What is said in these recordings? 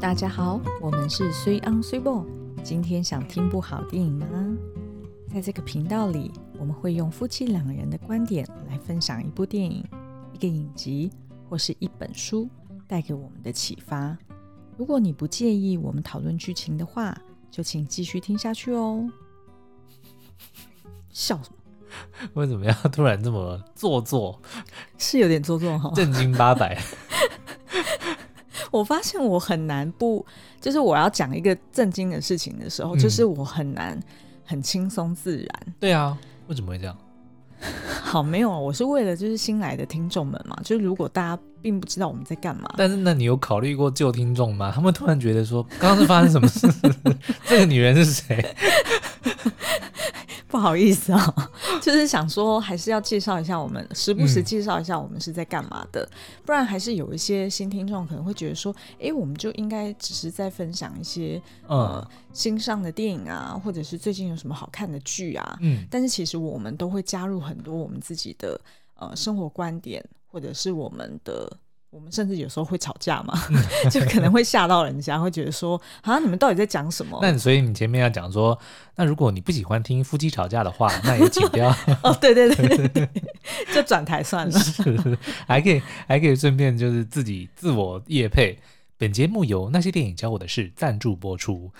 大家好，我们是水 on 水某。今天想听部好电影吗？在这个频道里，我们会用夫妻两人的观点来分享一部电影、一个影集或是一本书带给我们的启发。如果你不介意我们讨论剧情的话，就请继续听下去哦。笑什么？为什么要突然这么做作？是有点做作哈，正经八百。我发现我很难不，就是我要讲一个震惊的事情的时候，嗯、就是我很难很轻松自然。对啊，为什么会这样？好，没有，我是为了就是新来的听众们嘛，就是如果大家并不知道我们在干嘛，但是那你有考虑过旧听众吗？他们突然觉得说，刚刚是发生什么事？这个女人是谁？不好意思啊、哦，就是想说还是要介绍一下我们，时不时介绍一下我们是在干嘛的，嗯、不然还是有一些新听众可能会觉得说，哎，我们就应该只是在分享一些、嗯、呃新上的电影啊，或者是最近有什么好看的剧啊，嗯，但是其实我们都会加入很多我们自己的呃生活观点，或者是我们的。我们甚至有时候会吵架嘛，就可能会吓到人家，会觉得说啊，你们到底在讲什么？那所以你前面要讲说，那如果你不喜欢听夫妻吵架的话，那也请不要。哦，对对对对对，就转台算了。是，还可以还可以顺便就是自己自我业配。本节目由那些电影教我的事赞助播出。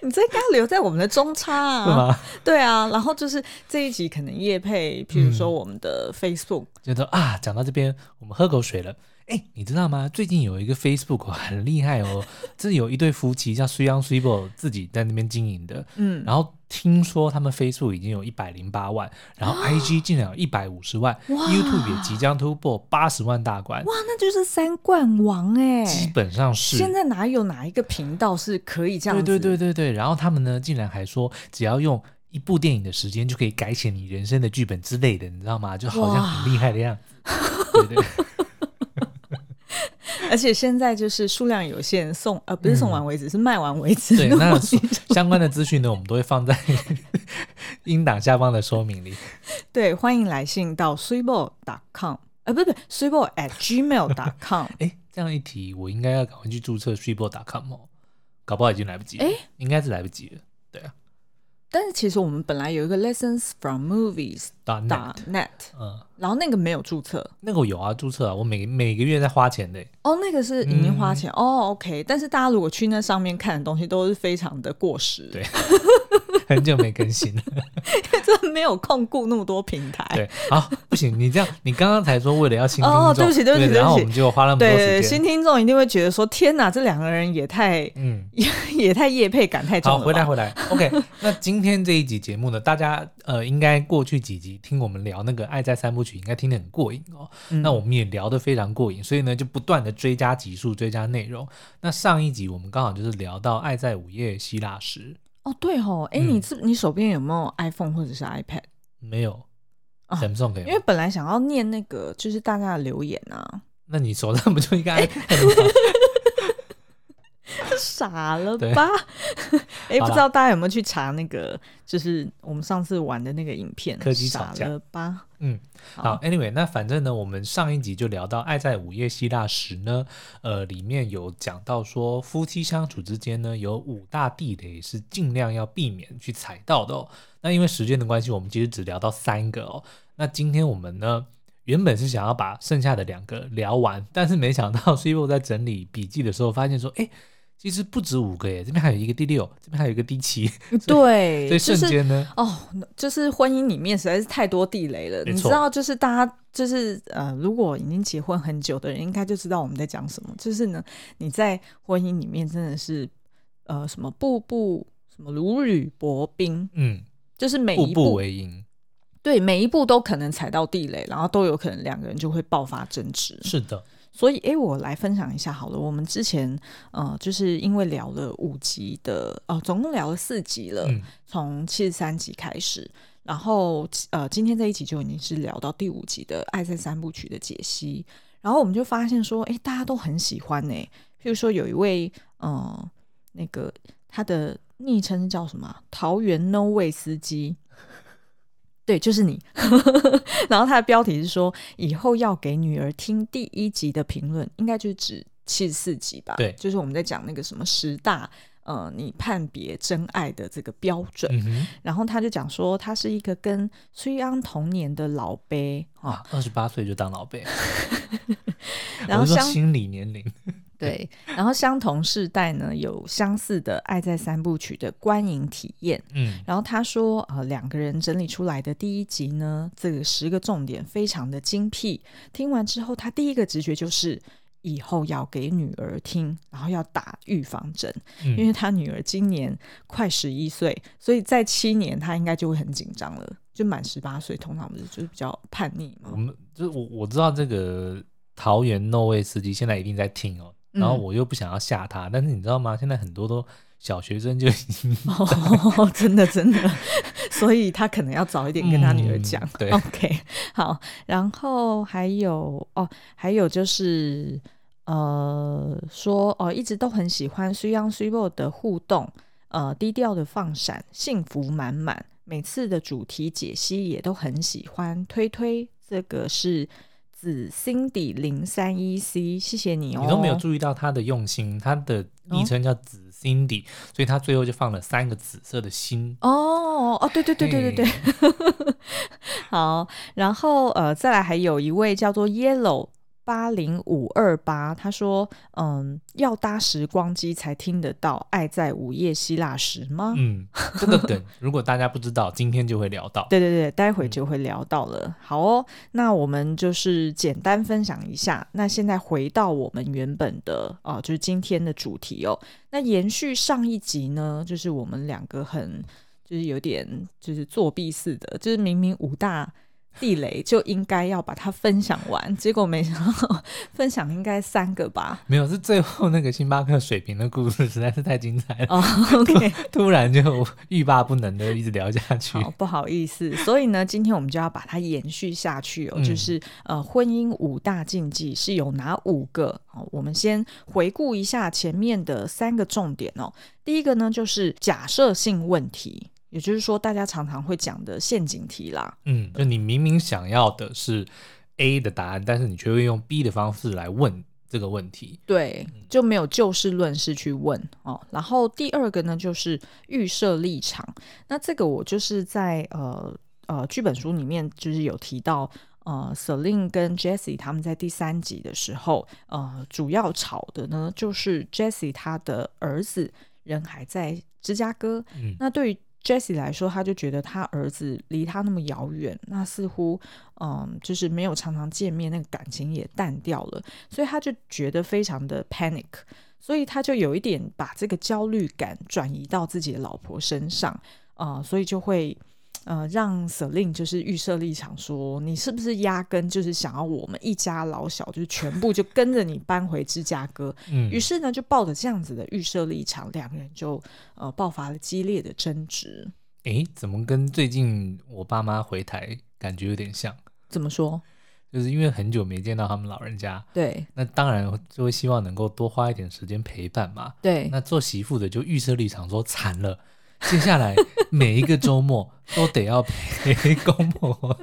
你这应该留在我们的中差啊？对啊，然后就是这一集可能夜配，譬如说我们的 Facebook，觉得、嗯、啊，讲到这边我们喝口水了。哎，你知道吗？最近有一个 Facebook 很厉害哦，这有一对夫妻叫 On Suibo 自己在那边经营的，嗯，然后听说他们 Facebook 已经有一百零八万，然后 IG 竟然有一百五十万，YouTube 也即将突破八十万大关，哇，那就是三冠王哎，基本上是。现在哪有哪一个频道是可以这样子？对对对对对，然后他们呢，竟然还说只要用一部电影的时间就可以改写你人生的剧本之类的，你知道吗？就好像很厉害的样子，对。而且现在就是数量有限，送呃不是送完为止，嗯、是卖完为止。对，那相关的资讯呢，我们都会放在 音档下方的说明里。对，欢迎来信到 suibo.com，呃，不不，suibo at gmail.com。哎，这样一提，我应该要赶快去注册 suibo.com 哦，搞不好已经来不及了。哎，应该是来不及了。但是其实我们本来有一个 lessons from movies dot net，嗯，然后那个没有注册，那个有啊，注册啊，我每每个月在花钱的。哦，那个是已经花钱、嗯、哦，OK。但是大家如果去那上面看的东西都是非常的过时，对，很久没更新了，真的没有空顾那么多平台。对，好，不行，你这样，你刚刚才说为了要新听众，哦，对不起，对不起，对不起，然后我们就花那么多时间，对，新听众一定会觉得说，天哪，这两个人也太，嗯，也 也太业配感太重了。好，回来回来，OK。那今天这一集节目呢，大家呃应该过去几集听我们聊那个《爱在三部曲》，应该听得很过瘾哦。嗯、那我们也聊得非常过瘾，所以呢就不断的追加集数、追加内容。那上一集我们刚好就是聊到《爱在午夜希腊时》哦，对哦，哎，你这你手边有没有 iPhone 或者是 iPad？没有，Samsung 可以。因为本来想要念那个就是大家的留言啊，那你手上不就应该 iPad 吗？傻了吧？哎对，不知道大家有没有去查那个，就是我们上次玩的那个影片，科技吵架傻了吧？嗯，好，好，Anyway，那反正呢，我们上一集就聊到《爱在午夜希腊时》呢，呃，里面有讲到说夫妻相处之间呢，有五大地雷是尽量要避免去踩到的哦。那因为时间的关系，我们其实只聊到三个哦。那今天我们呢，原本是想要把剩下的两个聊完，但是没想到 Suibo 在整理笔记的时候发现说，哎。其实不止五个耶，这边还有一个第六，这边还有一个第七。对，所以瞬间呢，哦，就是婚姻里面实在是太多地雷了。你知道，就是大家就是呃，如果已经结婚很久的人，应该就知道我们在讲什么。就是呢，你在婚姻里面真的是呃，什么步步什么如履薄冰，嗯，就是每一步，步步为营，对，每一步都可能踩到地雷，然后都有可能两个人就会爆发争执。是的。所以，诶，我来分享一下好了。我们之前，呃，就是因为聊了五集的，哦，总共聊了四集了，嗯、从七十三集开始，然后，呃，今天这一集就已经是聊到第五集的《爱在三部曲》的解析。然后我们就发现说，哎，大家都很喜欢呢。譬如说，有一位，呃，那个他的昵称叫什么？桃园 No Way 司机。对，就是你。然后他的标题是说，以后要给女儿听第一集的评论，应该就是指七十四集吧？对，就是我们在讲那个什么十大。呃，你判别真爱的这个标准，嗯、然后他就讲说，他是一个跟崔央同年的老辈啊，二十八岁就当老辈，然后相心理年龄对，然后相同世代呢，有相似的爱在三部曲的观影体验，嗯，然后他说，呃，两个人整理出来的第一集呢，这个十个重点非常的精辟，听完之后，他第一个直觉就是。以后要给女儿听，然后要打预防针，嗯、因为他女儿今年快十一岁，所以在七年他应该就会很紧张了。就满十八岁，通常不是就是比较叛逆嘛。我们就是我我知道这个桃园 No Way 司机现在一定在听哦，然后我又不想要吓他，嗯、但是你知道吗？现在很多都。小学生就已经哦，真 的真的，所以他可能要早一点跟他女儿讲。嗯、对，OK，好，然后还有哦，还有就是呃，说哦，一直都很喜欢 Suyang Suybo 的互动，呃，低调的放闪，幸福满满，每次的主题解析也都很喜欢。推推，这个是子 Cindy 零三一 C，谢谢你哦。你都没有注意到他的用心，他的昵称叫紫。Cindy，所以他最后就放了三个紫色的心。哦哦，对对对对对对，嘿 好，然后呃，再来还有一位叫做 Yellow。八零五二八，他说：“嗯，要搭时光机才听得到《爱在午夜希腊时》吗？”嗯，这个梗 如果大家不知道，今天就会聊到。对对对，待会就会聊到了。嗯、好哦，那我们就是简单分享一下。那现在回到我们原本的啊、呃，就是今天的主题哦。那延续上一集呢，就是我们两个很就是有点就是作弊似的，就是明明五大。地雷就应该要把它分享完，结果没想到分享应该三个吧？没有，是最后那个星巴克水瓶的故事实在是太精彩了。哦，OK，突，突然就欲罢不能的一直聊下去。好，不好意思，所以呢，今天我们就要把它延续下去哦。嗯、就是呃，婚姻五大禁忌是有哪五个？哦，我们先回顾一下前面的三个重点哦。第一个呢，就是假设性问题。也就是说，大家常常会讲的陷阱题啦。嗯，就你明明想要的是 A 的答案，但是你却会用 B 的方式来问这个问题。对，就没有就事论事去问哦。然后第二个呢，就是预设立场。那这个我就是在呃呃剧本书里面就是有提到，呃，Celine 跟 Jessie 他们在第三集的时候，呃，主要吵的呢就是 Jessie 他的儿子人还在芝加哥。嗯，那对于 Jessie 来说，他就觉得他儿子离他那么遥远，那似乎嗯，就是没有常常见面，那个感情也淡掉了，所以他就觉得非常的 panic，所以他就有一点把这个焦虑感转移到自己的老婆身上啊、所以就会。呃，让 Celine 就是预设立场说，你是不是压根就是想要我们一家老小，就是全部就跟着你搬回芝加哥？嗯，于是呢，就抱着这样子的预设立场，两个人就呃爆发了激烈的争执。诶，怎么跟最近我爸妈回台感觉有点像？怎么说？就是因为很久没见到他们老人家，对，那当然就会希望能够多花一点时间陪伴嘛。对，那做媳妇的就预设立场说，惨了。接下来每一个周末都得要陪公婆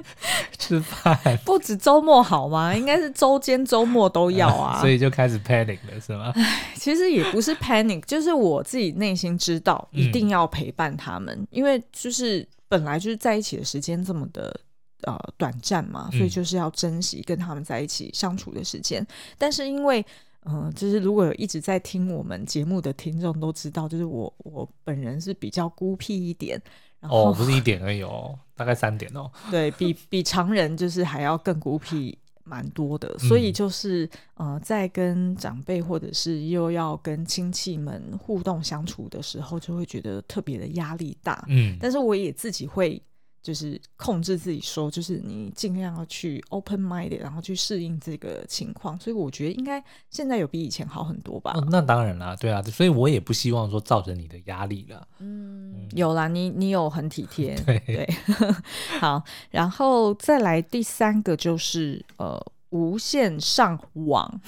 吃饭，不止周末好吗？应该是周间周末都要啊，所以就开始 panic 了，是吗？唉，其实也不是 panic，就是我自己内心知道一定要陪伴他们，嗯、因为就是本来就是在一起的时间这么的呃短暂嘛，所以就是要珍惜跟他们在一起相处的时间，嗯、但是因为。嗯，就是如果有一直在听我们节目的听众都知道，就是我我本人是比较孤僻一点，然后哦，不是一点而已哦，大概三点哦，对比比常人就是还要更孤僻蛮多的，所以就是呃，在跟长辈或者是又要跟亲戚们互动相处的时候，就会觉得特别的压力大，嗯，但是我也自己会。就是控制自己说，就是你尽量要去 open minded，然后去适应这个情况。所以我觉得应该现在有比以前好很多吧。哦，那当然啦，对啊，所以我也不希望说造成你的压力了。嗯，嗯有啦，你你有很体贴，对对。好，然后再来第三个就是呃无线上网。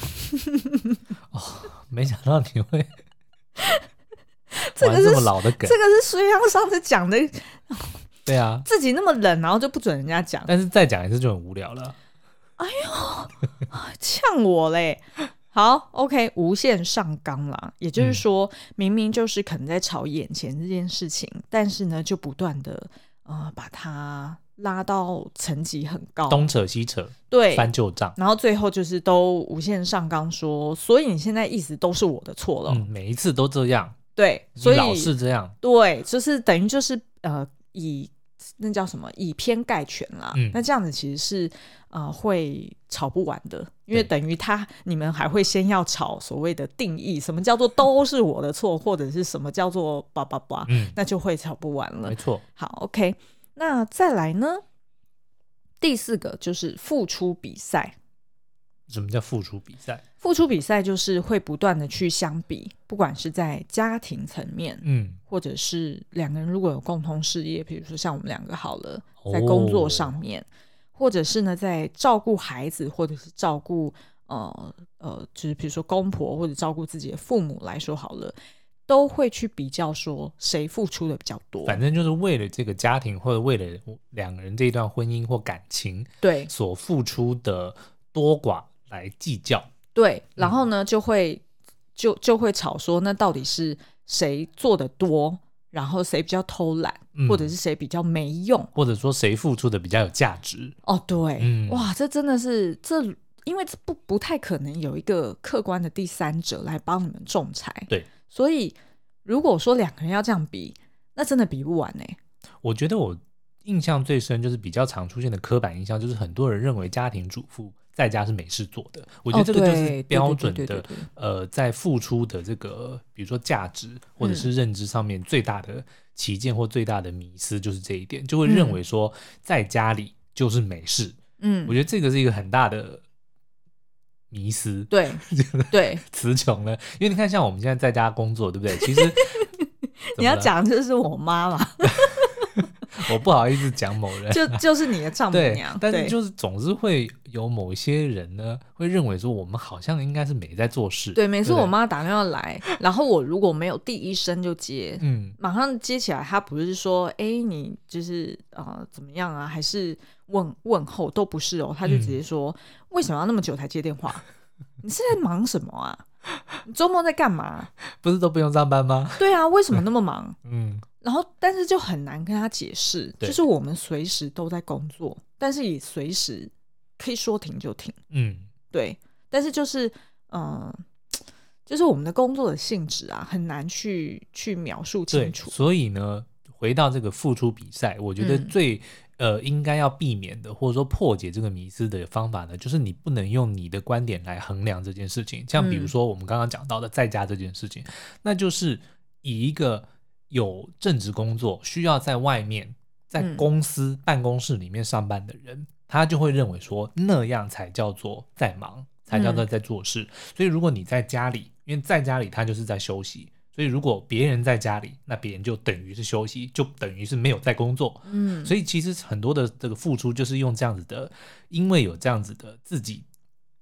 哦，没想到你会这个是这么老的梗，这个是水央上次讲的。对啊，自己那么冷，然后就不准人家讲。但是再讲一次就很无聊了。哎呦，呛我嘞！好，OK，无限上纲啦，也就是说，嗯、明明就是可能在吵眼前这件事情，但是呢，就不断的呃把它拉到层级很高，东扯西扯，对，翻旧账，然后最后就是都无限上纲说，所以你现在意思都是我的错了，嗯，每一次都这样，对，所以老是这样，对，就是等于就是呃以。那叫什么？以偏概全啦。嗯、那这样子其实是呃会吵不完的，因为等于他你们还会先要吵所谓的定义，什么叫做都是我的错，或者是什么叫做叭叭叭，嗯、那就会吵不完了。没错。好，OK，那再来呢？第四个就是付出比赛。什么叫付出比赛？付出比赛就是会不断的去相比，不管是在家庭层面，嗯，或者是两个人如果有共同事业，比如说像我们两个好了，在工作上面，哦、或者是呢在照顾孩子，或者是照顾呃呃，就是比如说公婆或者照顾自己的父母来说好了，都会去比较说谁付出的比较多。反正就是为了这个家庭，或者为了两个人这一段婚姻或感情，对所付出的多寡。来计较，对，然后呢，就会就就会吵说，那到底是谁做的多，然后谁比较偷懒，嗯、或者是谁比较没用，或者说谁付出的比较有价值？哦，对，嗯、哇，这真的是这，因为这不不太可能有一个客观的第三者来帮你们仲裁，对，所以如果说两个人要这样比，那真的比不完呢。我觉得我印象最深就是比较常出现的刻板印象，就是很多人认为家庭主妇。在家是没事做的，我觉得这个就是标准的呃，在付出的这个，比如说价值或者是认知上面最大的旗舰或最大的迷思，就是这一点，就会认为说在家里就是没事。嗯，我觉得这个是一个很大的迷思。对，对，词穷了，因为你看，像我们现在在家工作，对不对？其实 你要讲的就是我妈嘛。我不好意思讲某人，就就是你的丈母娘，但是就是总是会有某一些人呢，会认为说我们好像应该是没在做事。对，每次我妈打电话来，然后我如果没有第一声就接，嗯，马上接起来，她不是说哎你就是呃怎么样啊，还是问问候都不是哦，她就直接说为什么要那么久才接电话？你是在忙什么啊？你周末在干嘛？不是都不用上班吗？对啊，为什么那么忙？嗯。然后，但是就很难跟他解释，就是我们随时都在工作，但是也随时可以说停就停。嗯，对。但是就是，嗯、呃，就是我们的工作的性质啊，很难去去描述清楚。所以呢，回到这个付出比赛，我觉得最、嗯、呃应该要避免的，或者说破解这个迷思的方法呢，就是你不能用你的观点来衡量这件事情。像比如说我们刚刚讲到的在家这件事情，嗯、那就是以一个。有正职工作需要在外面，在公司办公室里面上班的人，嗯、他就会认为说那样才叫做在忙，才叫做在做事。嗯、所以如果你在家里，因为在家里他就是在休息，所以如果别人在家里，那别人就等于是休息，就等于是没有在工作。嗯，所以其实很多的这个付出就是用这样子的，因为有这样子的自己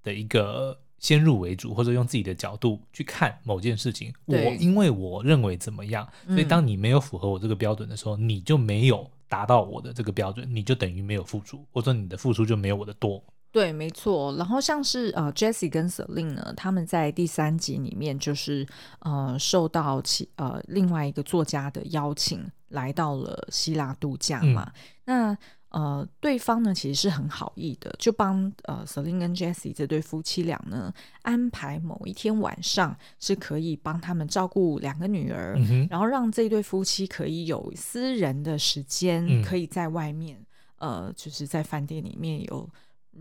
的一个。先入为主，或者用自己的角度去看某件事情。我因为我认为怎么样，所以当你没有符合我这个标准的时候，嗯、你就没有达到我的这个标准，你就等于没有付出，或者你的付出就没有我的多。对，没错。然后像是呃，Jessie 跟 Celine 呢，他们在第三集里面就是呃，受到其呃另外一个作家的邀请，来到了希腊度假嘛。嗯、那呃，对方呢其实是很好意的，就帮呃 Celine 跟 Jessie 这对夫妻俩呢安排某一天晚上是可以帮他们照顾两个女儿，嗯、然后让这对夫妻可以有私人的时间，嗯、可以在外面呃，就是在饭店里面有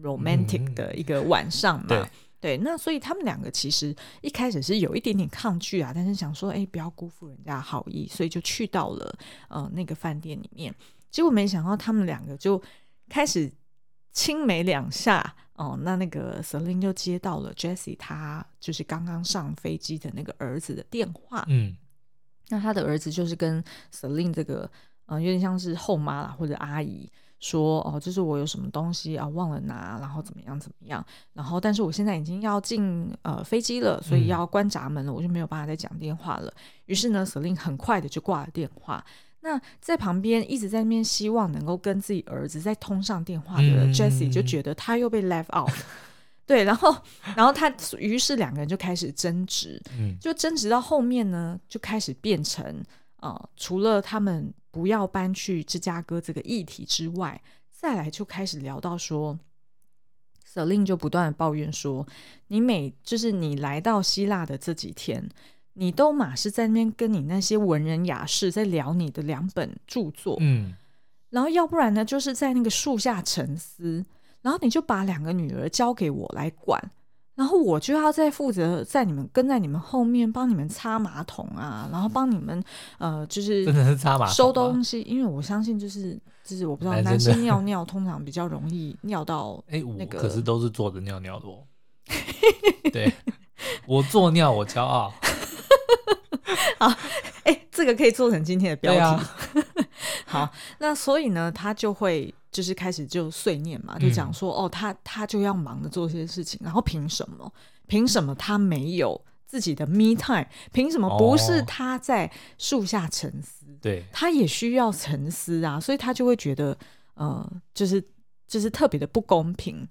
romantic 的一个晚上嘛。嗯、对，那所以他们两个其实一开始是有一点点抗拒啊，但是想说，哎，不要辜负人家好意，所以就去到了呃那个饭店里面。结果没想到，他们两个就开始亲没两下哦。那那个 Celine 就接到了 Jessie 他就是刚刚上飞机的那个儿子的电话。嗯，那他的儿子就是跟 Celine 这个呃有点像是后妈啦或者阿姨说哦，就是我有什么东西啊忘了拿，然后怎么样怎么样，然后但是我现在已经要进呃飞机了，所以要关闸门了，我就没有办法再讲电话了。于是呢，Celine 很快的就挂了电话。那在旁边一直在那边希望能够跟自己儿子再通上电话的 Jessie 就觉得他又被 left out，对，然后然后他于是两个人就开始争执，嗯，就争执到后面呢，就开始变成呃，除了他们不要搬去芝加哥这个议题之外，再来就开始聊到说。Celine 就不断的抱怨说：“你每就是你来到希腊的这几天，你都马是在那边跟你那些文人雅士在聊你的两本著作，嗯，然后要不然呢，就是在那个树下沉思，然后你就把两个女儿交给我来管。”然后我就要再负责在你们跟在你们后面帮你们擦马桶啊，然后帮你们呃就是真的是擦马桶收东西，因为我相信就是就是我不知道男生尿尿通常比较容易尿到哎、那个，我可是都是坐着尿尿的哦。对，我坐尿我骄傲。好，哎，这个可以做成今天的标题。啊、好，那所以呢，他就会。就是开始就碎念嘛，就讲说、嗯、哦，他他就要忙着做这些事情，然后凭什么？凭什么他没有自己的 me time？凭什么不是他在树下沉思？对、哦，他也需要沉思啊，所以他就会觉得呃，就是就是特别的不公平。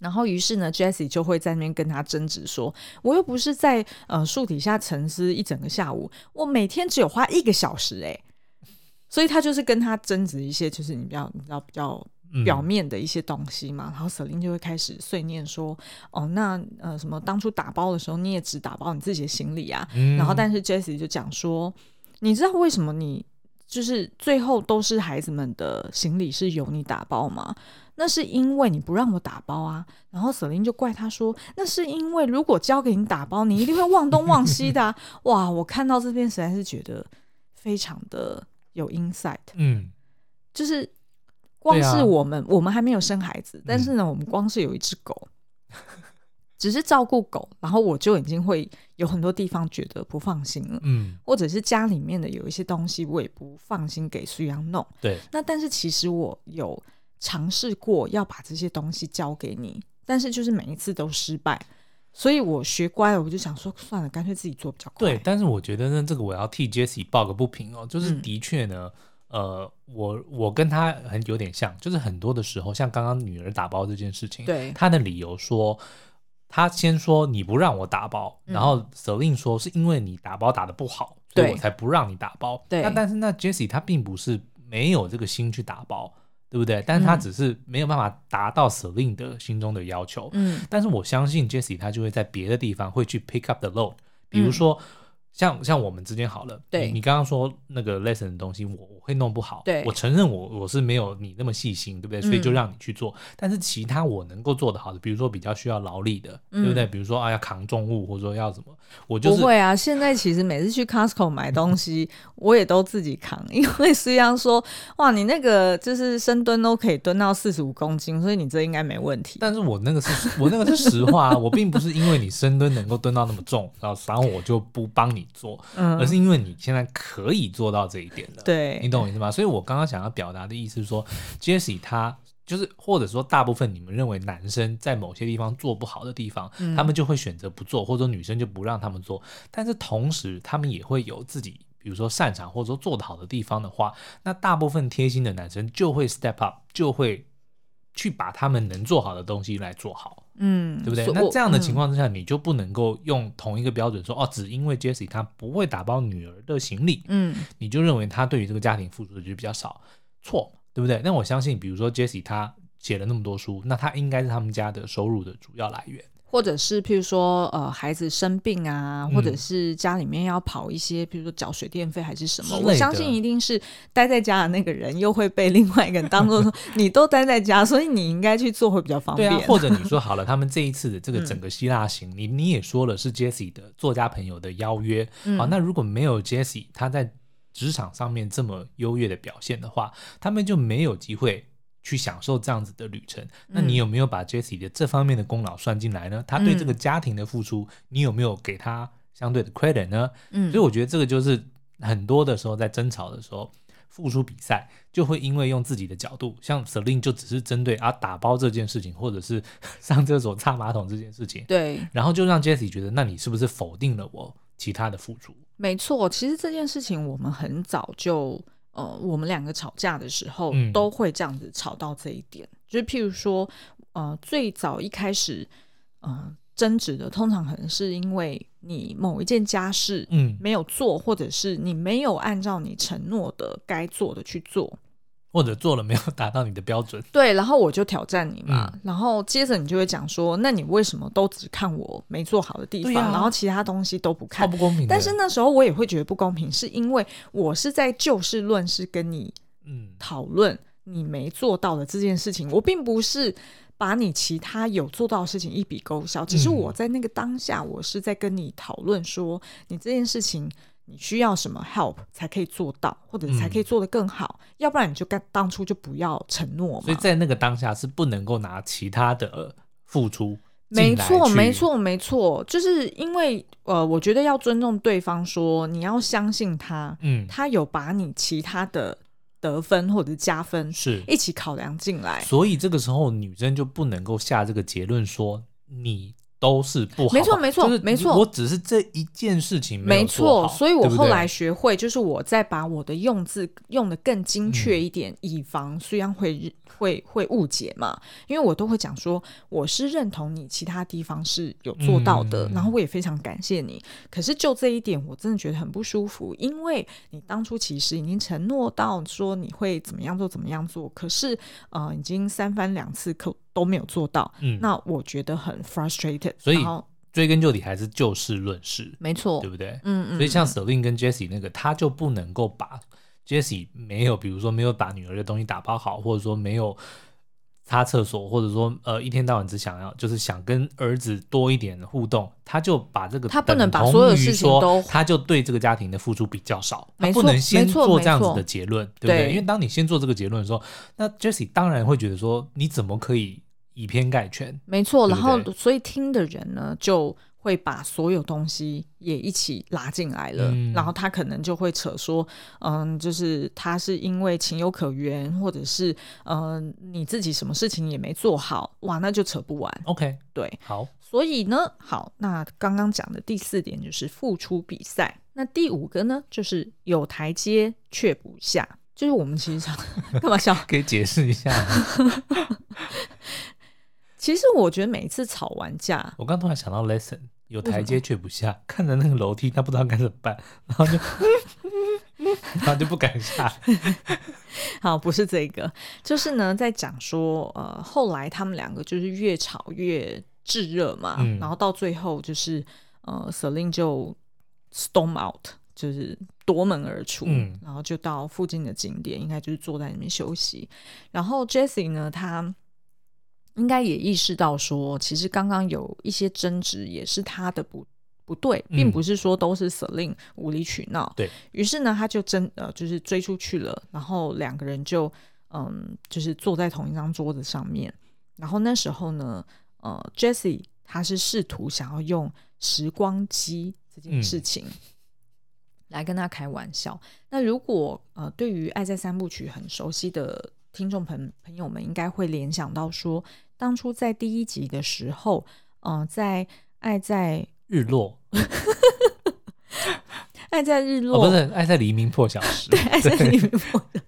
然后于是呢，Jessie 就会在那边跟他争执说：“我又不是在呃树底下沉思一整个下午，我每天只有花一个小时、欸，哎。”所以他就是跟他争执一些，就是你比较你知道比较表面的一些东西嘛。嗯、然后 Celine 就会开始碎念说：“哦，那呃什么当初打包的时候你也只打包你自己的行李啊。嗯”然后但是 Jessie 就讲说：“你知道为什么你就是最后都是孩子们的行李是由你打包吗？那是因为你不让我打包啊。”然后 Celine 就怪他说：“那是因为如果交给你打包，你一定会忘东忘西的、啊。”哇，我看到这边实在是觉得非常的。有 insight，嗯，就是光是我们，啊、我们还没有生孩子，嗯、但是呢，我们光是有一只狗，只是照顾狗，然后我就已经会有很多地方觉得不放心了，嗯，或者是家里面的有一些东西，我也不放心给苏阳弄，对，那但是其实我有尝试过要把这些东西交给你，但是就是每一次都失败。所以我学乖了，我就想说算了，干脆自己做比较快。对，但是我觉得呢，这个我要替 Jessie 抱个不平哦，就是的确呢，嗯、呃，我我跟他很有点像，就是很多的时候，像刚刚女儿打包这件事情，对，他的理由说，他先说你不让我打包，嗯、然后 Celine 说是因为你打包打的不好，所以我才不让你打包。对，那但是那 Jessie 他并不是没有这个心去打包。对不对？但是他只是没有办法达到 Celine 的心中的要求。嗯，但是我相信 Jessie 他就会在别的地方会去 pick up the load，比如说。嗯像像我们之间好了，对你，你刚刚说那个 lesson 的东西，我我会弄不好，对，我承认我我是没有你那么细心，对不对？所以就让你去做。嗯、但是其他我能够做得好的，比如说比较需要劳力的，嗯、对不对？比如说啊要扛重物，或者说要什么，我就是、不会啊。现在其实每次去 Costco 买东西，我也都自己扛，因为虽然说哇，你那个就是深蹲都可以蹲到四十五公斤，所以你这应该没问题。但是我那个是我那个是实话、啊，我并不是因为你深蹲能够蹲到那么重，然后然后我就不帮你做，嗯。而是因为你现在可以做到这一点了，对，你懂我意思吗？所以我刚刚想要表达的意思是说，Jessie 他就是，或者说大部分你们认为男生在某些地方做不好的地方，嗯、他们就会选择不做，或者说女生就不让他们做。但是同时，他们也会有自己，比如说擅长或者说做得好的地方的话，那大部分贴心的男生就会 step up，就会去把他们能做好的东西来做好。嗯，对不对？那这样的情况之下，你就不能够用同一个标准说，嗯、哦，只因为 Jessie 她不会打包女儿的行李，嗯，你就认为她对于这个家庭付出的就比较少，错，对不对？那我相信，比如说 Jessie 她写了那么多书，那她应该是他们家的收入的主要来源。或者是譬如说，呃，孩子生病啊，或者是家里面要跑一些，譬如说缴水电费还是什么，我相信一定是待在家的那个人又会被另外一个人当做说，你都待在家，所以你应该去做会比较方便。对啊，或者你 说好了，他们这一次的这个整个希腊行，嗯、你你也说了是 Jessie 的作家朋友的邀约，嗯、好，那如果没有 Jessie 他在职场上面这么优越的表现的话，他们就没有机会。去享受这样子的旅程，那你有没有把 Jessie 的这方面的功劳算进来呢？嗯、他对这个家庭的付出，你有没有给他相对的 credit 呢？嗯，所以我觉得这个就是很多的时候在争吵的时候，付出比赛就会因为用自己的角度，像 Celine 就只是针对啊打包这件事情，或者是 上厕所擦马桶这件事情，对，然后就让 Jessie 觉得，那你是不是否定了我其他的付出？没错，其实这件事情我们很早就。呃，我们两个吵架的时候，嗯、都会这样子吵到这一点，就是譬如说，呃，最早一开始，呃，争执的通常可能是因为你某一件家事，嗯，没有做，嗯、或者是你没有按照你承诺的该做的去做。或者做了没有达到你的标准，对，然后我就挑战你嘛，嗯、然后接着你就会讲说，那你为什么都只看我没做好的地方，啊、然后其他东西都不看？不公平。但是那时候我也会觉得不公平，是因为我是在就事论事跟你嗯讨论你没做到的这件事情，嗯、我并不是把你其他有做到的事情一笔勾销，只是我在那个当下，我是在跟你讨论说你这件事情。你需要什么 help 才可以做到，或者才可以做得更好？嗯、要不然你就该当初就不要承诺嘛。所以在那个当下是不能够拿其他的付出。没错，没错，没错，就是因为呃，我觉得要尊重对方说，说你要相信他，嗯，他有把你其他的得分或者加分是一起考量进来。所以这个时候女生就不能够下这个结论说你。都是不好，没错没错没错。我只是这一件事情没错，所以我后来学会，就是我再把我的用字用的更精确一点，嗯、以防虽然会会会误解嘛。因为我都会讲说，我是认同你其他地方是有做到的，嗯、然后我也非常感谢你。可是就这一点，我真的觉得很不舒服，因为你当初其实已经承诺到说你会怎么样做怎么样做，可是呃，已经三番两次可。都没有做到，嗯，那我觉得很 frustrated。所以追根究底还是就事论事，没错，对不对？嗯嗯。所以像 Celine 跟 Jessie 那个，他就不能够把 Jessie 没有，比如说没有把女儿的东西打包好，或者说没有。擦厕所，或者说呃，一天到晚只想要就是想跟儿子多一点互动，他就把这个他不能把所有事情都，他就对这个家庭的付出比较少，他不能先做这样子的结论，对不对？因为当你先做这个结论的时候，那 Jessie 当然会觉得说，你怎么可以以偏概全？没错，然后所以听的人呢就。会把所有东西也一起拉进来了，嗯、然后他可能就会扯说，嗯，就是他是因为情有可原，或者是嗯你自己什么事情也没做好，哇，那就扯不完。OK，对，好，所以呢，好，那刚刚讲的第四点就是付出比赛，那第五个呢就是有台阶却不下，就是我们其实 干嘛笑？可以解释一下。其实我觉得每一次吵完架，我刚突然想到 lesson，有台阶却不下，看着那个楼梯，他不知道该怎么办，然后就，然后就不敢下。好，不是这个，就是呢，在讲说，呃，后来他们两个就是越吵越炙热嘛，嗯、然后到最后就是，呃，Celine 就 storm out，就是夺门而出，嗯、然后就到附近的景点，应该就是坐在里面休息。然后 Jessie 呢，他。应该也意识到说，其实刚刚有一些争执也是他的不不对，并不是说都是 Celine 无理取闹。对，于是呢，他就真呃就是追出去了，然后两个人就嗯就是坐在同一张桌子上面。然后那时候呢，呃，Jessie 他是试图想要用时光机这件事情来跟他开玩笑。嗯、那如果呃对于《爱在三部曲》很熟悉的听众朋朋友们，应该会联想到说。当初在第一集的时候，嗯、呃，在 爱在日落，爱在日落，哦、不是爱在黎明破晓时，对，爱在黎明破晓时。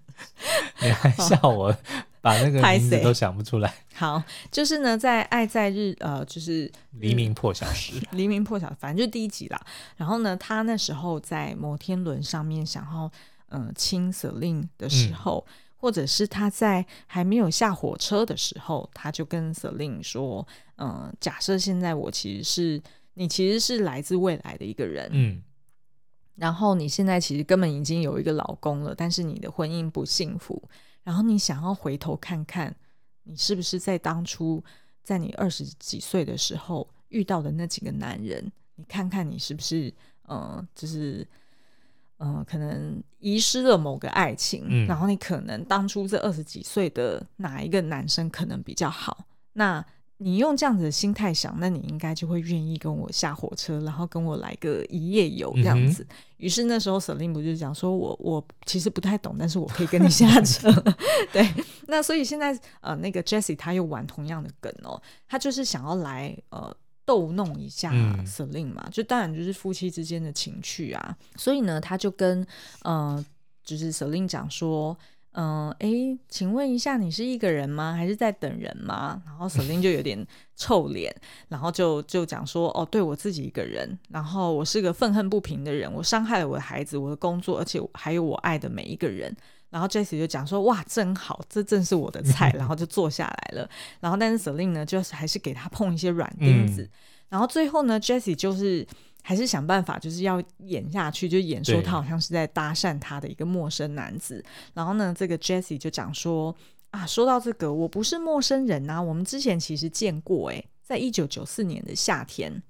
你还笑我把那个名字都想不出来。好，就是呢，在爱在日呃，就是黎明破晓时，黎明破晓，反正就第一集啦。然后呢，他那时候在摩天轮上面想要嗯亲 Celine 的时候。嗯或者是他在还没有下火车的时候，他就跟 Celine 说：“嗯、呃，假设现在我其实是你，其实是来自未来的一个人，嗯，然后你现在其实根本已经有一个老公了，但是你的婚姻不幸福，然后你想要回头看看，你是不是在当初在你二十几岁的时候遇到的那几个男人？你看看你是不是，嗯、呃，就是。”嗯、呃，可能遗失了某个爱情，嗯、然后你可能当初这二十几岁的哪一个男生可能比较好？那你用这样子的心态想，那你应该就会愿意跟我下火车，然后跟我来个一夜游这样子。嗯、于是那时候 Celine 不就讲说我我其实不太懂，但是我可以跟你下车。对，那所以现在呃，那个 Jessie 他又玩同样的梗哦，他就是想要来呃。逗弄一下 Celine 嘛，嗯、就当然就是夫妻之间的情趣啊。所以呢，他就跟呃，就是 Celine 讲说，嗯，哎，请问一下，你是一个人吗？还是在等人吗？然后 Celine 就有点臭脸，然后就就讲说，哦，对我自己一个人，然后我是个愤恨不平的人，我伤害了我的孩子，我的工作，而且还有我爱的每一个人。然后 Jessie 就讲说，哇，真好，这正是我的菜，然后就坐下来了。然后但是 Celine 呢，就是还是给他碰一些软钉子。嗯、然后最后呢，Jessie 就是。还是想办法，就是要演下去，就演说他好像是在搭讪他的一个陌生男子。然后呢，这个 Jessie 就讲说啊，说到这个，我不是陌生人呐，我们之前其实见过，诶，在一九九四年的夏天。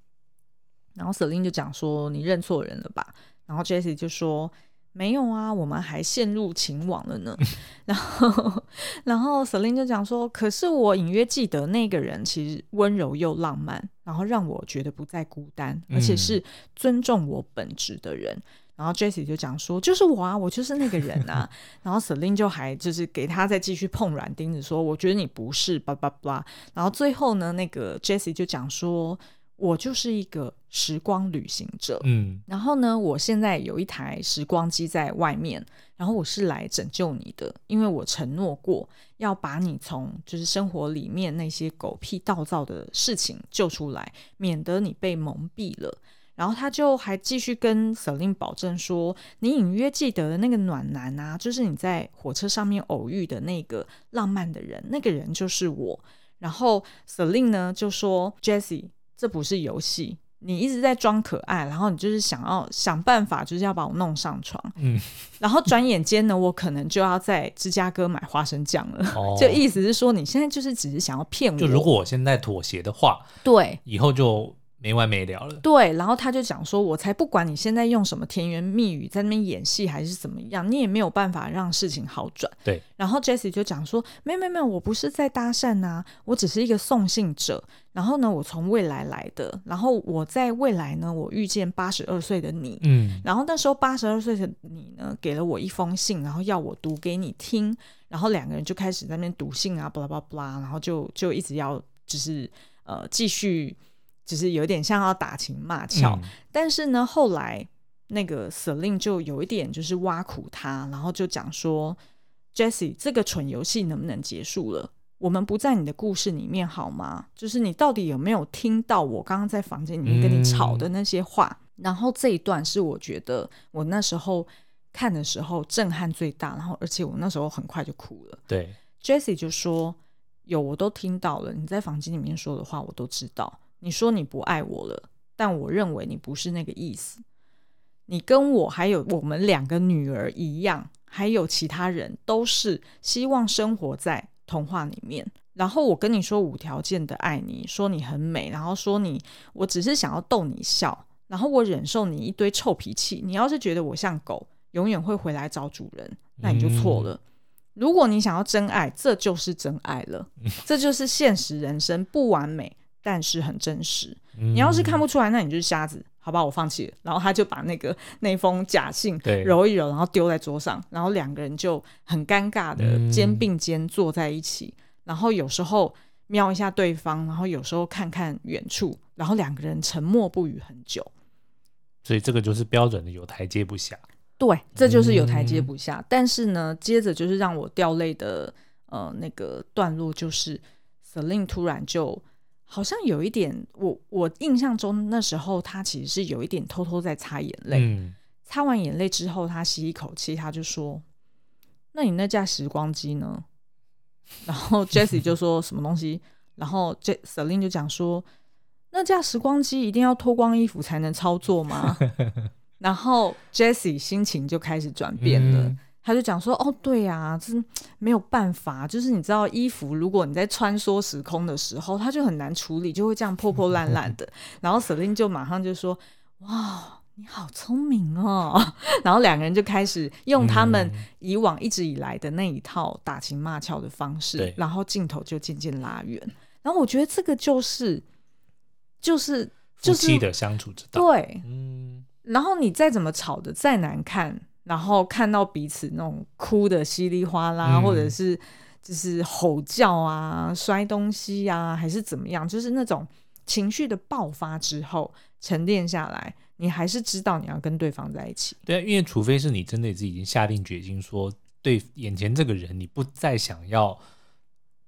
然后 Celine 就讲说，你认错人了吧？然后 Jessie 就说。没有啊，我们还陷入情网了呢。然后，然后 Celine 就讲说：“可是我隐约记得那个人其实温柔又浪漫，然后让我觉得不再孤单，而且是尊重我本质的人。嗯”然后 Jessie 就讲说：“就是我啊，我就是那个人啊。”然后 Celine 就还就是给他再继续碰软钉子，说：“我觉得你不是，叭叭叭。”然后最后呢，那个 Jessie 就讲说。我就是一个时光旅行者，嗯，然后呢，我现在有一台时光机在外面，然后我是来拯救你的，因为我承诺过要把你从就是生活里面那些狗屁倒灶的事情救出来，免得你被蒙蔽了。然后他就还继续跟 Celine 保证说，你隐约记得的那个暖男啊，就是你在火车上面偶遇的那个浪漫的人，那个人就是我。然后 Celine 呢就说，Jessie。这不是游戏，你一直在装可爱，然后你就是想要想办法，就是要把我弄上床。嗯，然后转眼间呢，我可能就要在芝加哥买花生酱了。哦，就意思是说，你现在就是只是想要骗我。就如果我现在妥协的话，对，以后就。没完没了了。对，然后他就讲说：“我才不管你现在用什么甜言蜜语在那边演戏还是怎么样，你也没有办法让事情好转。”对。然后 Jessie 就讲说：“没有没有没有，我不是在搭讪呐、啊，我只是一个送信者。然后呢，我从未来来的。然后我在未来呢，我遇见八十二岁的你。嗯。然后那时候八十二岁的你呢，给了我一封信，然后要我读给你听。然后两个人就开始在那边读信啊，巴拉巴拉巴拉，然后就就一直要就是呃继续。”就是有点像要打情骂俏，嗯、但是呢，后来那个 Celine 就有一点就是挖苦他，然后就讲说：“Jessie，这个蠢游戏能不能结束了？我们不在你的故事里面好吗？就是你到底有没有听到我刚刚在房间里面跟你吵的那些话？”嗯、然后这一段是我觉得我那时候看的时候震撼最大，然后而且我那时候很快就哭了。对，Jessie 就说：“有，我都听到了，你在房间里面说的话我都知道。”你说你不爱我了，但我认为你不是那个意思。你跟我还有我们两个女儿一样，还有其他人都是希望生活在童话里面。然后我跟你说无条件的爱你，说你很美，然后说你，我只是想要逗你笑，然后我忍受你一堆臭脾气。你要是觉得我像狗，永远会回来找主人，那你就错了。嗯。如果你想要真爱，这就是真爱了，这就是现实人生不完美。但是很真实，你要是看不出来，那你就是瞎子，好吧，我放弃了。然后他就把那个那封假信揉一揉，然后丢在桌上，然后两个人就很尴尬的肩并肩坐在一起，然后有时候瞄一下对方，然后有时候看看远处，然后两个人沉默不语很久。所以这个就是标准的有台阶不下。对，这就是有台阶不下。嗯、但是呢，接着就是让我掉泪的呃那个段落，就是 Celine 突然就。好像有一点，我我印象中那时候他其实是有一点偷偷在擦眼泪。嗯、擦完眼泪之后，他吸一口气，他就说：“那你那架时光机呢？” 然后 Jessie 就说什么东西，然后 Celine 就讲说：“那架时光机一定要脱光衣服才能操作吗？” 然后 Jessie 心情就开始转变了。嗯他就讲说：“哦，对呀、啊，这没有办法，就是你知道，衣服如果你在穿梭时空的时候，它就很难处理，就会这样破破烂烂的。然后 Celine 就马上就说：‘哇，你好聪明哦！’ 然后两个人就开始用他们以往一直以来的那一套打情骂俏的方式，嗯、然后镜头就渐渐拉远。然后我觉得这个就是，就是就是夫妻的相处之道。对，嗯。然后你再怎么吵的再难看。”然后看到彼此那种哭的稀里哗啦，嗯、或者是就是吼叫啊、摔东西啊，还是怎么样，就是那种情绪的爆发之后沉淀下来，你还是知道你要跟对方在一起。对啊，因为除非是你真的是已经下定决心说对眼前这个人，你不再想要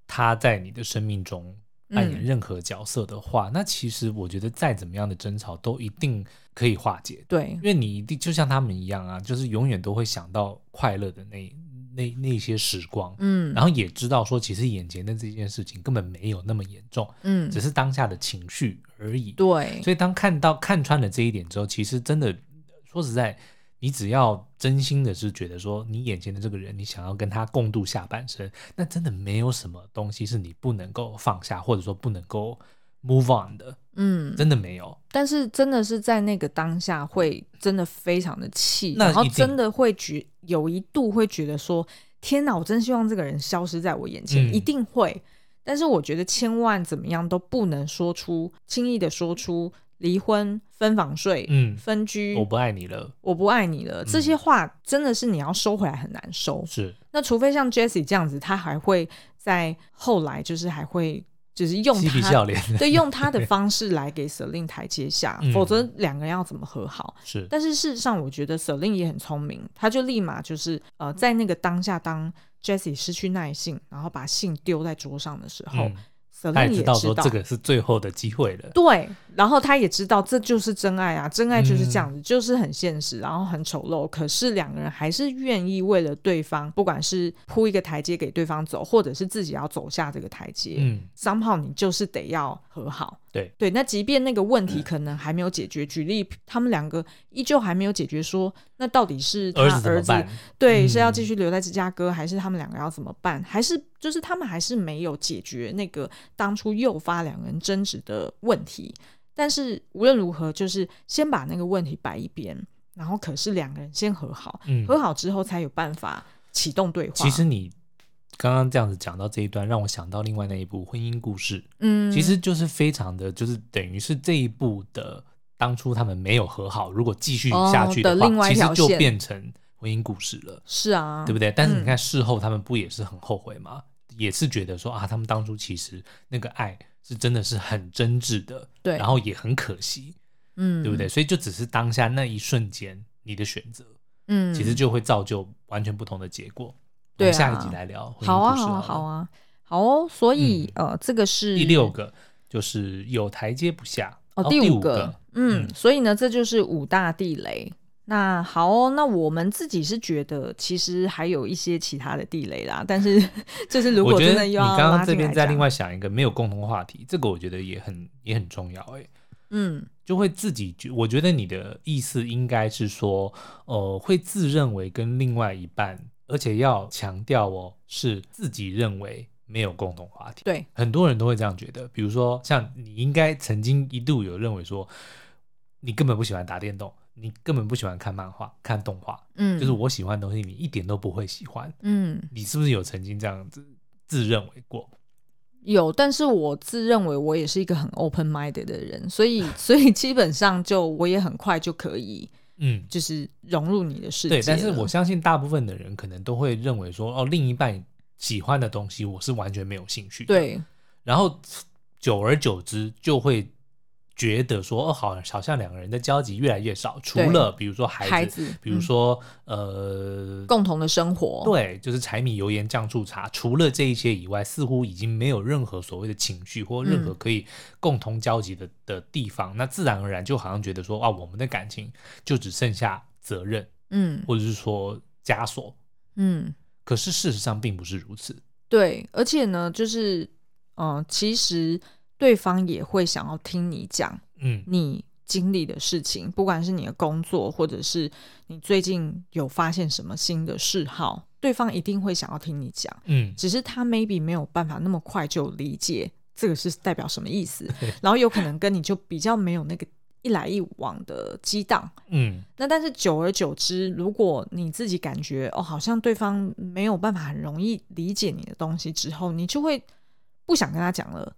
他在你的生命中扮演任何角色的话，嗯、那其实我觉得再怎么样的争吵都一定可以化解。对，因为你一定就像他们一样啊，就是永远都会想到快乐的那那那些时光，嗯，然后也知道说，其实眼前的这件事情根本没有那么严重，嗯，只是当下的情绪而已。对，所以当看到看穿了这一点之后，其实真的说实在。你只要真心的是觉得说，你眼前的这个人，你想要跟他共度下半生，那真的没有什么东西是你不能够放下，或者说不能够 move on 的，嗯，真的没有。但是真的是在那个当下，会真的非常的气，然后真的会觉有一度会觉得说，天哪，我真希望这个人消失在我眼前，嗯、一定会。但是我觉得千万怎么样都不能说出，轻易的说出。离婚、分房睡、嗯、分居，我不爱你了，我不爱你了，嗯、这些话真的是你要收回来很难收。是，那除非像 Jessie 这样子，他还会在后来就是还会就是用他对用他的方式来给 Celine 台阶下，嗯、否则两个人要怎么和好？是，但是事实上，我觉得 Celine 也很聪明，他就立马就是呃，在那个当下，当 Jessie 失去耐性，然后把信丢在桌上的时候。嗯他也知道说这个是最后的机会了，对，然后他也知道这就是真爱啊，真爱就是这样子，嗯、就是很现实，然后很丑陋，可是两个人还是愿意为了对方，不管是铺一个台阶给对方走，或者是自己要走下这个台阶，嗯，somehow 你就是得要和好。对。对，那即便那个问题 可能还没有解决，嗯、举例他们两个依旧还没有解决说，说那到底是他儿子对、嗯、是要继续留在芝加哥，还是他们两个要怎么办？还是就是他们还是没有解决那个当初诱发两个人争执的问题。但是无论如何，就是先把那个问题摆一边，然后可是两个人先和好，嗯、和好之后才有办法启动对话。其实你。刚刚这样子讲到这一段，让我想到另外那一部婚姻故事，嗯，其实就是非常的，就是等于是这一部的当初他们没有和好，如果继续下去的话，哦、的另外一条线，其实就变成婚姻故事了，是啊，对不对？但是你看事后他们不也是很后悔吗？嗯、也是觉得说啊，他们当初其实那个爱是真的是很真挚的，对，然后也很可惜，嗯，对不对？所以就只是当下那一瞬间你的选择，嗯，其实就会造就完全不同的结果。对，下一集来聊。好啊，好啊，好啊，好哦。所以，呃，这个是第六个，就是有台阶不下。哦，第五个，嗯，所以呢，这就是五大地雷。那好哦，那我们自己是觉得，其实还有一些其他的地雷啦。但是，就是如果真的要，你刚刚这边再另外想一个没有共同话题，这个我觉得也很也很重要。哎，嗯，就会自己觉，我觉得你的意思应该是说，呃，会自认为跟另外一半。而且要强调哦，是自己认为没有共同话题。对，很多人都会这样觉得。比如说，像你应该曾经一度有认为说，你根本不喜欢打电动，你根本不喜欢看漫画、看动画。嗯，就是我喜欢的东西，你一点都不会喜欢。嗯，你是不是有曾经这样子自认为过？有，但是我自认为我也是一个很 open minded 的人，所以，所以基本上就我也很快就可以。嗯，就是融入你的世界。对，但是我相信大部分的人可能都会认为说，哦，另一半喜欢的东西，我是完全没有兴趣的。对，然后久而久之就会。觉得说哦，好，好像两个人的交集越来越少，除了比如说孩子，孩子比如说、嗯、呃，共同的生活，对，就是柴米油盐酱醋茶，除了这一些以外，似乎已经没有任何所谓的情绪或任何可以共同交集的的地方，嗯、那自然而然就好像觉得说啊，我们的感情就只剩下责任，嗯，或者是说枷锁，嗯，可是事实上并不是如此，对，而且呢，就是嗯、呃，其实。对方也会想要听你讲，嗯，你经历的事情，嗯、不管是你的工作，或者是你最近有发现什么新的嗜好，对方一定会想要听你讲，嗯，只是他 maybe 没有办法那么快就理解这个是代表什么意思，然后有可能跟你就比较没有那个一来一往的激荡，嗯，那但是久而久之，如果你自己感觉哦，好像对方没有办法很容易理解你的东西之后，你就会不想跟他讲了。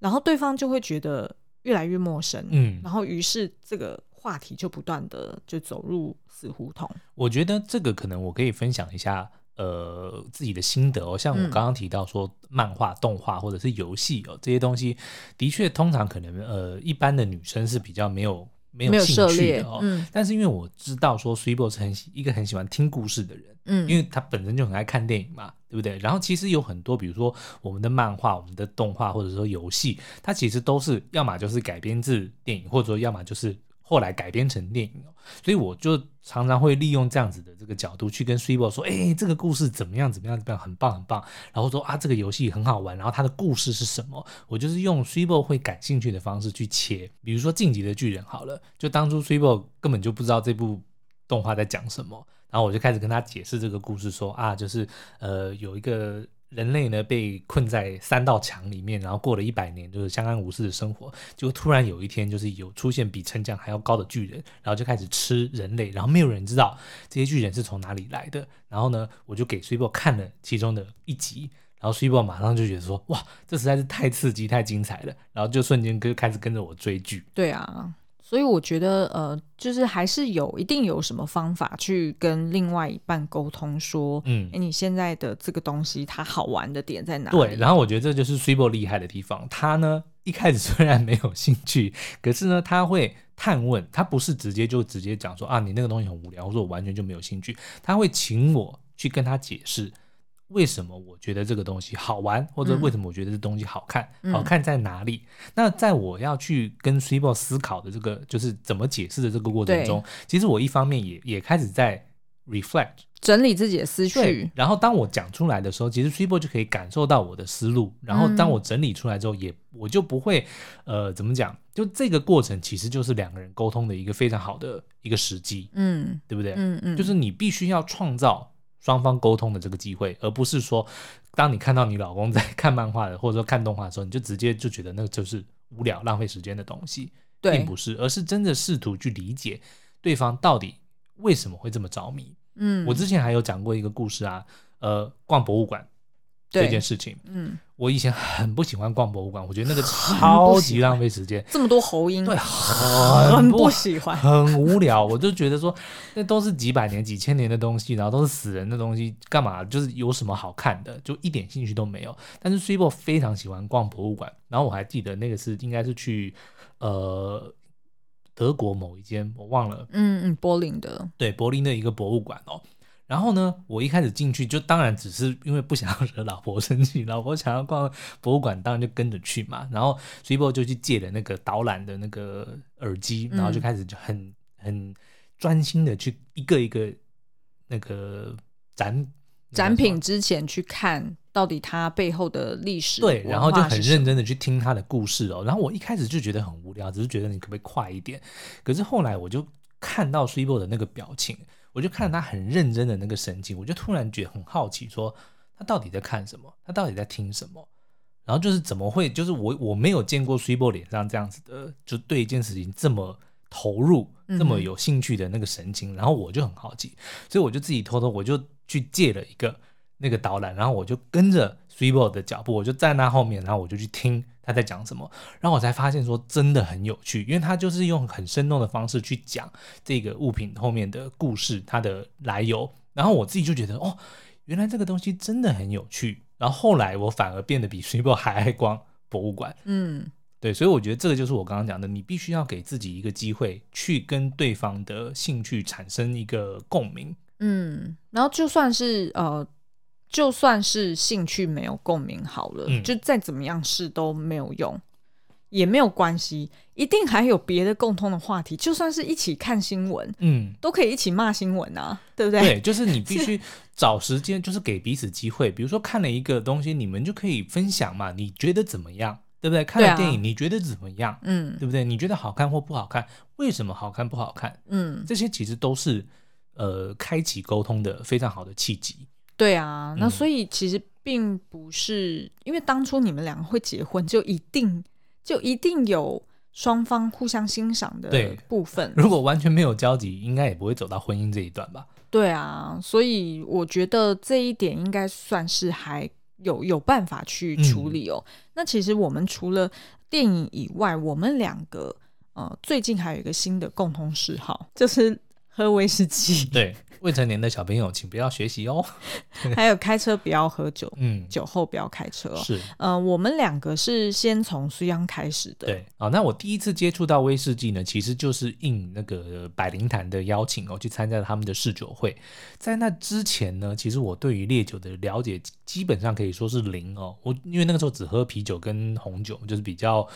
然后对方就会觉得越来越陌生，嗯，然后于是这个话题就不断的就走入死胡同。我觉得这个可能我可以分享一下，呃，自己的心得哦。像我刚刚提到说，漫画、动画或者是游戏哦，这些东西的确通常可能呃，一般的女生是比较没有没有兴趣的哦。嗯、但是因为我知道说 Swibo 是很喜一个很喜欢听故事的人，嗯，因为他本身就很爱看电影嘛，对不对？然后其实有很多，比如说我们的漫画、我们的动画或者说游戏，它其实都是要么就是改编自电影，或者说要么就是。后来改编成电影，所以我就常常会利用这样子的这个角度去跟 Swibo 说，哎、这个故事怎么样？怎么样？怎么样？很棒，很棒。然后说啊，这个游戏很好玩。然后它的故事是什么？我就是用 Swibo 会感兴趣的方式去切。比如说《进击的巨人》好了，就当初 Swibo 根本就不知道这部动画在讲什么，然后我就开始跟他解释这个故事，说啊，就是呃有一个。人类呢被困在三道墙里面，然后过了一百年，就是相安无事的生活。就突然有一天，就是有出现比城墙还要高的巨人，然后就开始吃人类，然后没有人知道这些巨人是从哪里来的。然后呢，我就给 Swibo 看了其中的一集，然后 Swibo 马上就觉得说：“哇，这实在是太刺激、太精彩了。”然后就瞬间跟开始跟着我追剧。对啊。所以我觉得，呃，就是还是有一定有什么方法去跟另外一半沟通，说，嗯，哎，你现在的这个东西它好玩的点在哪里？对，然后我觉得这就是 Swibo 厉害的地方。他呢一开始虽然没有兴趣，可是呢他会探问，他不是直接就直接讲说啊，你那个东西很无聊，或者我完全就没有兴趣，他会请我去跟他解释。为什么我觉得这个东西好玩，或者为什么我觉得这东西好看？嗯、好看在哪里？嗯、那在我要去跟 Swibo 思考的这个，就是怎么解释的这个过程中，其实我一方面也也开始在 reflect 整理自己的思绪。然后当我讲出来的时候，其实 Swibo 就可以感受到我的思路。然后当我整理出来之后也，也、嗯、我就不会呃怎么讲？就这个过程其实就是两个人沟通的一个非常好的一个时机。嗯，对不对？嗯嗯，嗯就是你必须要创造。双方沟通的这个机会，而不是说，当你看到你老公在 看漫画的，或者说看动画的时候，你就直接就觉得那个就是无聊、浪费时间的东西，对并不是，而是真的试图去理解对方到底为什么会这么着迷。嗯，我之前还有讲过一个故事啊，呃，逛博物馆。这件事情，嗯，我以前很不喜欢逛博物馆，我觉得那个超级浪费时间，这么多喉音，对，很不喜欢，很无聊。我就觉得说，那都是几百年、几千年的东西，然后都是死人的东西，干嘛？就是有什么好看的？就一点兴趣都没有。但是 Swibo 非常喜欢逛博物馆，然后我还记得那个是应该是去呃德国某一间，我忘了，嗯嗯，柏林的，对，柏林的一个博物馆哦。然后呢，我一开始进去就当然只是因为不想要惹老婆生气，老婆想要逛博物馆，当然就跟着去嘛。然后 Swibo 就去借了那个导览的那个耳机，然后就开始就很、嗯、很专心的去一个一个那个展展品之前去看到底它背后的历史。对，然后就很认真的去听他的故事哦。然后我一开始就觉得很无聊，只是觉得你可不可以快一点？可是后来我就看到 Swibo 的那个表情。我就看他很认真的那个神情，我就突然觉得很好奇，说他到底在看什么？他到底在听什么？然后就是怎么会？就是我我没有见过 Swibo 脸上这样子的，就对一件事情这么投入、这么有兴趣的那个神情。嗯、然后我就很好奇，所以我就自己偷偷我就去借了一个那个导览，然后我就跟着 Swibo 的脚步，我就站在那后面，然后我就去听。他在讲什么？然后我才发现说真的很有趣，因为他就是用很生动的方式去讲这个物品后面的故事，它的来由。然后我自己就觉得哦，原来这个东西真的很有趣。然后后来我反而变得比 Swibo 还爱逛博物馆。嗯，对，所以我觉得这个就是我刚刚讲的，你必须要给自己一个机会，去跟对方的兴趣产生一个共鸣。嗯，然后就算是呃。就算是兴趣没有共鸣好了，嗯、就再怎么样试都没有用，也没有关系，一定还有别的共通的话题。就算是一起看新闻，嗯，都可以一起骂新闻啊，对不对？对，就是你 必须找时间，就是给彼此机会。比如说看了一个东西，你们就可以分享嘛，你觉得怎么样？对不对？看了电影，啊、你觉得怎么样？嗯，对不对？你觉得好看或不好看？为什么好看不好看？嗯，这些其实都是呃开启沟通的非常好的契机。对啊，那所以其实并不是、嗯、因为当初你们两个会结婚，就一定就一定有双方互相欣赏的部分。如果完全没有交集，应该也不会走到婚姻这一段吧？对啊，所以我觉得这一点应该算是还有有办法去处理哦。嗯、那其实我们除了电影以外，我们两个呃最近还有一个新的共同嗜好，就是。喝威士忌。对。未成年的小朋友，请不要学习哦。还有开车不要喝酒，嗯，酒后不要开车哦。是，呃，我们两个是先从苏央开始的。对，啊，那我第一次接触到威士忌呢，其实就是应那个百灵坛的邀请哦，去参加他们的试酒会。在那之前呢，其实我对于烈酒的了解基本上可以说是零哦。我因为那个时候只喝啤酒跟红酒，就是比较。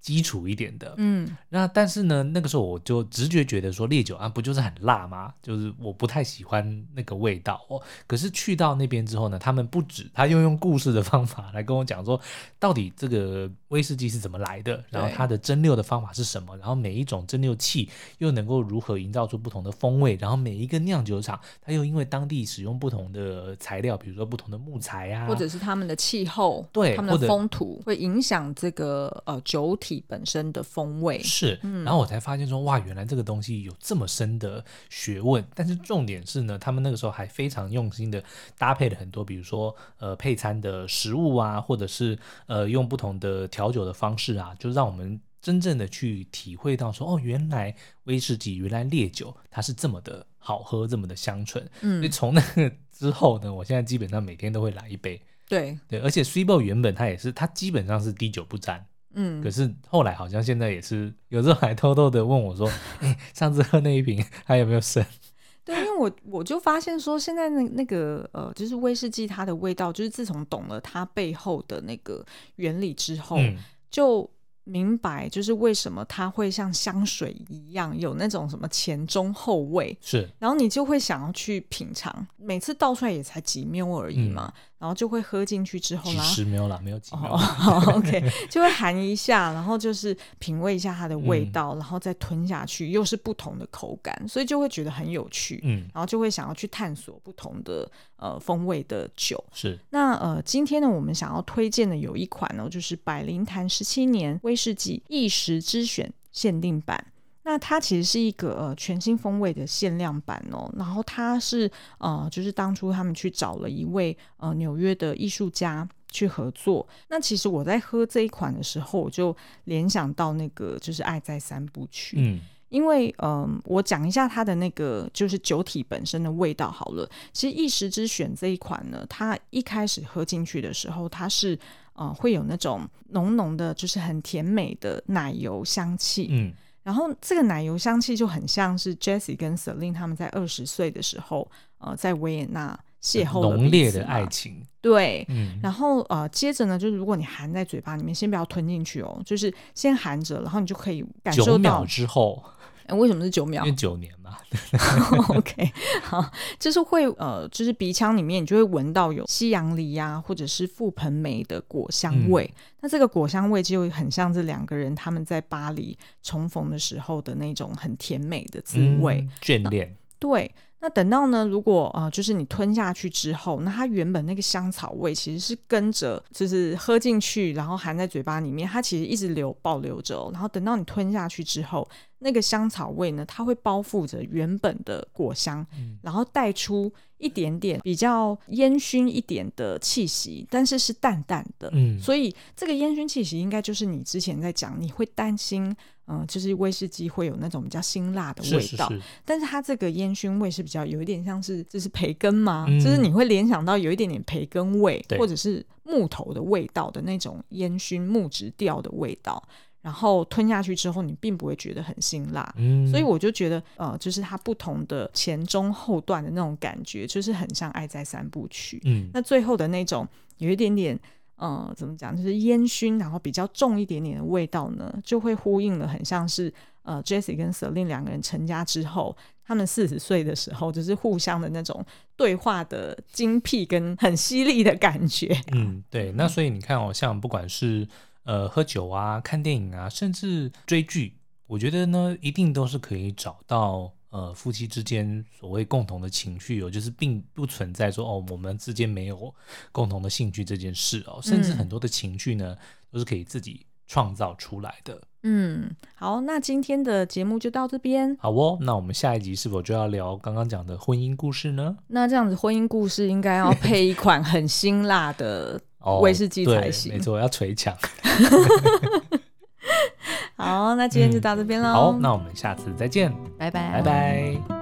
基础一点的，嗯，那但是呢，那个时候我就直觉觉得说烈酒啊，不就是很辣吗？就是我不太喜欢那个味道哦。可是去到那边之后呢，他们不止他又用故事的方法来跟我讲说，到底这个威士忌是怎么来的，然后它的蒸馏的方法是什么，然后每一种蒸馏器又能够如何营造出不同的风味，然后每一个酿酒厂，它又因为当地使用不同的材料，比如说不同的木材啊，或者是他们的气候，对，他们的风土会影响这个呃酒体。本身的风味是，然后我才发现说，哇，原来这个东西有这么深的学问。但是重点是呢，他们那个时候还非常用心的搭配了很多，比如说呃配餐的食物啊，或者是呃用不同的调酒的方式啊，就让我们真正的去体会到说，哦，原来威士忌，原来烈酒，它是这么的好喝，这么的香醇。嗯，所以从那个之后呢，我现在基本上每天都会来一杯。对对，而且 Ball 原本它也是，它基本上是滴酒不沾。嗯，可是后来好像现在也是，有时候还偷偷的问我说：“ 哎、欸，上次喝那一瓶还有没有剩？”对，因为我我就发现说，现在那那个呃，就是威士忌它的味道，就是自从懂了它背后的那个原理之后，嗯、就。明白，就是为什么它会像香水一样有那种什么前中后味，是，然后你就会想要去品尝，每次倒出来也才几 ml 而已嘛，嗯、然后就会喝进去之后，几十 ml 啦，没有几哦、OK，就会含一下，然后就是品味一下它的味道，嗯、然后再吞下去，又是不同的口感，所以就会觉得很有趣，嗯，然后就会想要去探索不同的呃风味的酒，是。那呃，今天呢，我们想要推荐的有一款呢，就是百灵坛十七年威士忌一时之选限定版，那它其实是一个呃全新风味的限量版哦。然后它是呃，就是当初他们去找了一位呃纽约的艺术家去合作。那其实我在喝这一款的时候，我就联想到那个就是《爱在三部曲》。嗯，因为嗯、呃，我讲一下它的那个就是酒体本身的味道好了。其实一时之选这一款呢，它一开始喝进去的时候，它是。啊、呃，会有那种浓浓的，就是很甜美的奶油香气。嗯，然后这个奶油香气就很像是 Jessie 跟 Celine 他们在二十岁的时候，呃，在维也纳邂逅浓烈的爱情。对，嗯，然后呃，接着呢，就是如果你含在嘴巴里面，先不要吞进去哦，就是先含着，然后你就可以感受到。九秒之后。为什么是九秒？因为九年嘛。OK，好，就是会呃，就是鼻腔里面你就会闻到有西洋梨呀，或者是覆盆梅的果香味。嗯、那这个果香味就很像这两个人他们在巴黎重逢的时候的那种很甜美的滋味，嗯、眷恋。对。那等到呢，如果啊、呃，就是你吞下去之后，那它原本那个香草味其实是跟着，就是喝进去，然后含在嘴巴里面，它其实一直留保留着、哦。然后等到你吞下去之后，那个香草味呢，它会包覆着原本的果香，嗯、然后带出一点点比较烟熏一点的气息，但是是淡淡的。嗯，所以这个烟熏气息应该就是你之前在讲，你会担心。嗯，就是威士忌会有那种比较辛辣的味道，是是是，但是它这个烟熏味是比较有一点像是，就是培根吗？嗯、就是你会联想到有一点点培根味，或者是木头的味道的那种烟熏木质调的味道，然后吞下去之后，你并不会觉得很辛辣。嗯，所以我就觉得，呃，就是它不同的前中后段的那种感觉，就是很像《爱在三部曲》。嗯，那最后的那种有一点点。呃，怎么讲？就是烟熏，然后比较重一点点的味道呢，就会呼应了，很像是呃，Jesse 跟 Selin 两个人成家之后，他们四十岁的时候，就是互相的那种对话的精辟跟很犀利的感觉。嗯，对。那所以你看哦，像不管是呃喝酒啊、看电影啊，甚至追剧，我觉得呢，一定都是可以找到。呃，夫妻之间所谓共同的情绪哦，就是并不存在说哦，我们之间没有共同的兴趣这件事哦，甚至很多的情绪呢，嗯、都是可以自己创造出来的。嗯，好，那今天的节目就到这边。好哦，那我们下一集是否就要聊刚刚讲的婚姻故事呢？那这样子，婚姻故事应该要配一款很辛辣的 威士忌才行。哦、没错，要捶墙。好，那今天就到这边喽、嗯。好，那我们下次再见，拜拜，拜拜。